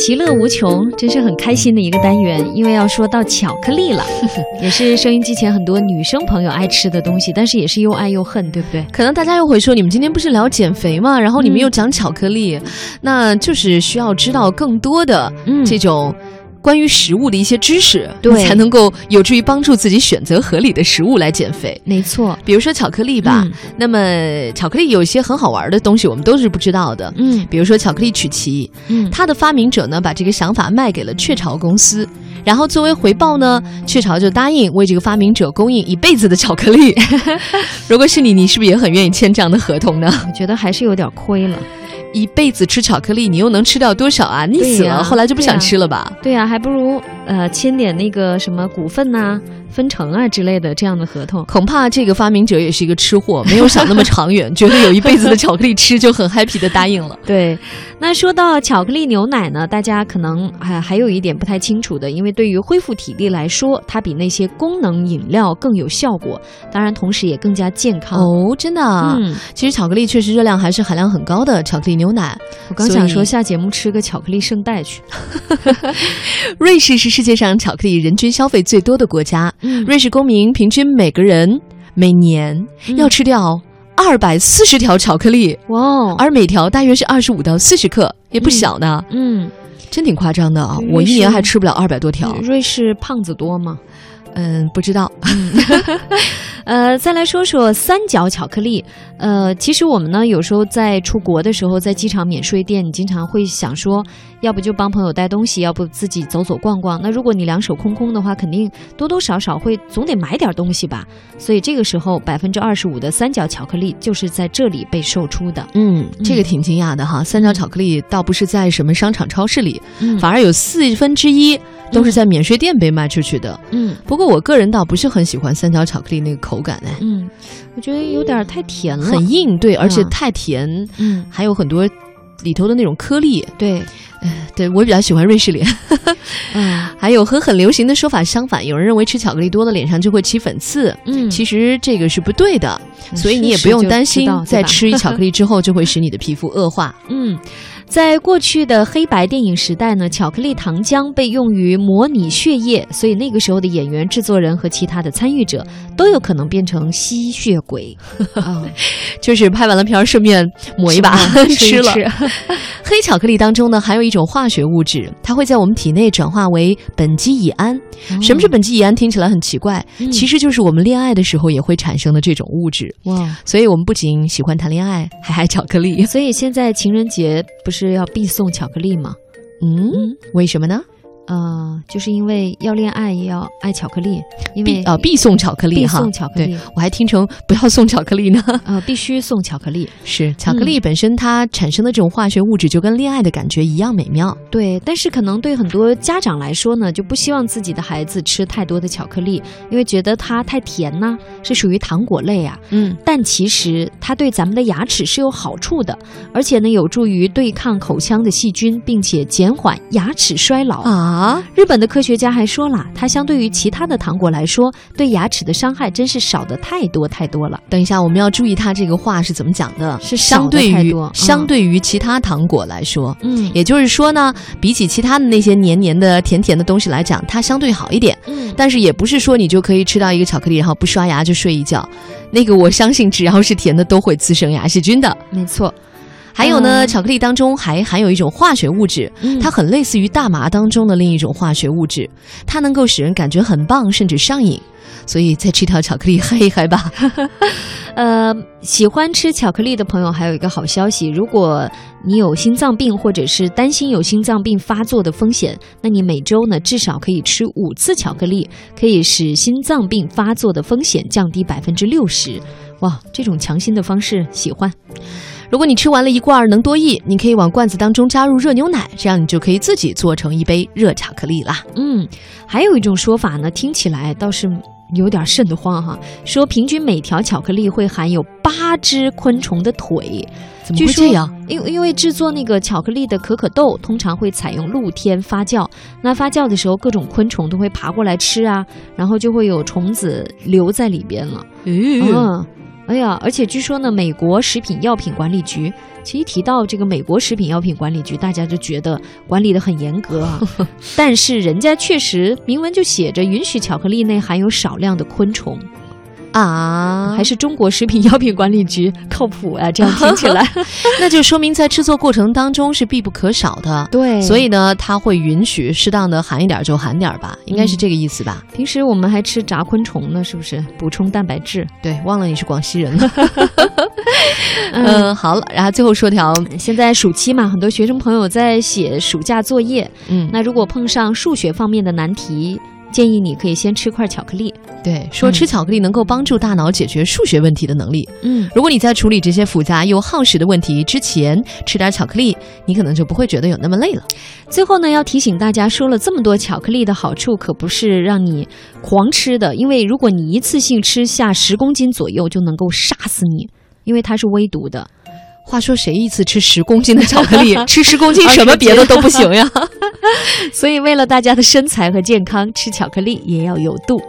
其乐无穷，真是很开心的一个单元。因为要说到巧克力了，也是收音机前很多女生朋友爱吃的东西，但是也是又爱又恨，对不对？可能大家又会说，你们今天不是聊减肥吗？然后你们又讲巧克力，那就是需要知道更多的这种。关于食物的一些知识，对，才能够有助于帮助自己选择合理的食物来减肥。没错，比如说巧克力吧，那么巧克力有一些很好玩的东西，我们都是不知道的。嗯，比如说巧克力曲奇，嗯，它的发明者呢，把这个想法卖给了雀巢公司，然后作为回报呢，雀巢就答应为这个发明者供应一辈子的巧克力。如果是你，你是不是也很愿意签这样的合同呢？我觉得还是有点亏了。一辈子吃巧克力，你又能吃掉多少啊？腻死了，后来就不想吃了吧？对呀，还不如呃签点那个什么股份呐。分成啊之类的这样的合同，恐怕这个发明者也是一个吃货，没有想那么长远，觉得有一辈子的巧克力吃就很 happy 的答应了。对，那说到巧克力牛奶呢，大家可能还还有一点不太清楚的，因为对于恢复体力来说，它比那些功能饮料更有效果，当然同时也更加健康哦。真的，嗯，其实巧克力确实热量还是含量很高的。巧克力牛奶，我刚想说下节目吃个巧克力圣代去。瑞士是世界上巧克力人均消费最多的国家。瑞士公民平均每个人每年要吃掉二百四十条巧克力，哇！而每条大约是二十五到四十克，也不小呢。嗯，真挺夸张的啊！我一年还吃不了二百多条。瑞士胖子多吗？嗯，不知道。呃，再来说说三角巧克力。呃，其实我们呢，有时候在出国的时候，在机场免税店，你经常会想说，要不就帮朋友带东西，要不自己走走逛逛。那如果你两手空空的话，肯定多多少少会总得买点东西吧。所以这个时候，百分之二十五的三角巧克力就是在这里被售出的。嗯，这个挺惊讶的哈。三角巧克力倒不是在什么商场、超市里，反而有四分之一。都是在免税店被卖出去的。嗯，不过我个人倒不是很喜欢三角巧克力那个口感哎。嗯，我觉得有点太甜了，很硬，对，而且太甜。嗯，还有很多里头的那种颗粒。对，对我比较喜欢瑞士脸。嗯，还有和很流行的说法相反，有人认为吃巧克力多了脸上就会起粉刺。嗯，其实这个是不对的，所以你也不用担心在吃巧克力之后就会使你的皮肤恶化。嗯。在过去的黑白电影时代呢，巧克力糖浆被用于模拟血液，所以那个时候的演员、制作人和其他的参与者都有可能变成吸血鬼，就是拍完了片儿顺便抹一把吃了。黑巧克力当中呢，含有一种化学物质，它会在我们体内转化为苯基乙胺。什么是苯基乙胺？听起来很奇怪，其实就是我们恋爱的时候也会产生的这种物质。哇！所以我们不仅喜欢谈恋爱，还爱巧克力。所以现在情人节不是？要必送巧克力吗？嗯，为什么呢？呃，就是因为要恋爱也要爱巧克力，因为呃必送巧克力哈，送巧克力，我还听成不要送巧克力呢。呃，必须送巧克力，是巧克力本身它产生的这种化学物质就跟恋爱的感觉一样美妙。对，但是可能对很多家长来说呢，就不希望自己的孩子吃太多的巧克力，因为觉得它太甜呢，是属于糖果类啊。嗯，但其实它对咱们的牙齿是有好处的，而且呢有助于对抗口腔的细菌，并且减缓牙齿衰老啊。啊！日本的科学家还说了，它相对于其他的糖果来说，对牙齿的伤害真是少的太多太多了。等一下，我们要注意它这个话是怎么讲的？是相对于相对于其他糖果来说，嗯，也就是说呢，比起其他的那些黏黏的、甜甜的东西来讲，它相对好一点。嗯，但是也不是说你就可以吃到一个巧克力，然后不刷牙就睡一觉。那个我相信，只要是甜的，都会滋生牙细菌的。没错。还有呢，巧克力当中还含有一种化学物质，它很类似于大麻当中的另一种化学物质，它能够使人感觉很棒，甚至上瘾。所以再吃条巧克力嗨一嗨吧。呃，喜欢吃巧克力的朋友还有一个好消息，如果你有心脏病或者是担心有心脏病发作的风险，那你每周呢至少可以吃五次巧克力，可以使心脏病发作的风险降低百分之六十。哇，这种强心的方式喜欢。如果你吃完了一罐能多益，你可以往罐子当中加入热牛奶，这样你就可以自己做成一杯热巧克力啦。嗯，还有一种说法呢，听起来倒是有点瘆得慌哈，说平均每条巧克力会含有八只昆虫的腿。怎么会这样？因因为制作那个巧克力的可可豆通常会采用露天发酵，那发酵的时候各种昆虫都会爬过来吃啊，然后就会有虫子留在里边了。嗯。哎呀，而且据说呢，美国食品药品管理局，其实提到这个美国食品药品管理局，大家就觉得管理的很严格啊。但是人家确实明文就写着，允许巧克力内含有少量的昆虫。啊，还是中国食品药品管理局靠谱啊！这样听起来，那就说明在制作过程当中是必不可少的。对，所以呢，它会允许适当的含一点就含点吧，应该是这个意思吧？平时我们还吃炸昆虫呢，是不是补充蛋白质？对，忘了你是广西人了。嗯，好了，然后最后说条，现在暑期嘛，很多学生朋友在写暑假作业。嗯，那如果碰上数学方面的难题。建议你可以先吃块巧克力。对，说吃巧克力能够帮助大脑解决数学问题的能力。嗯，如果你在处理这些复杂又耗时的问题之前吃点巧克力，你可能就不会觉得有那么累了。最后呢，要提醒大家，说了这么多巧克力的好处，可不是让你狂吃的。因为如果你一次性吃下十公斤左右，就能够杀死你，因为它是微毒的。话说，谁一次吃十公斤的巧克力？吃十公斤什么别的都不行呀。所以，为了大家的身材和健康，吃巧克力也要有度。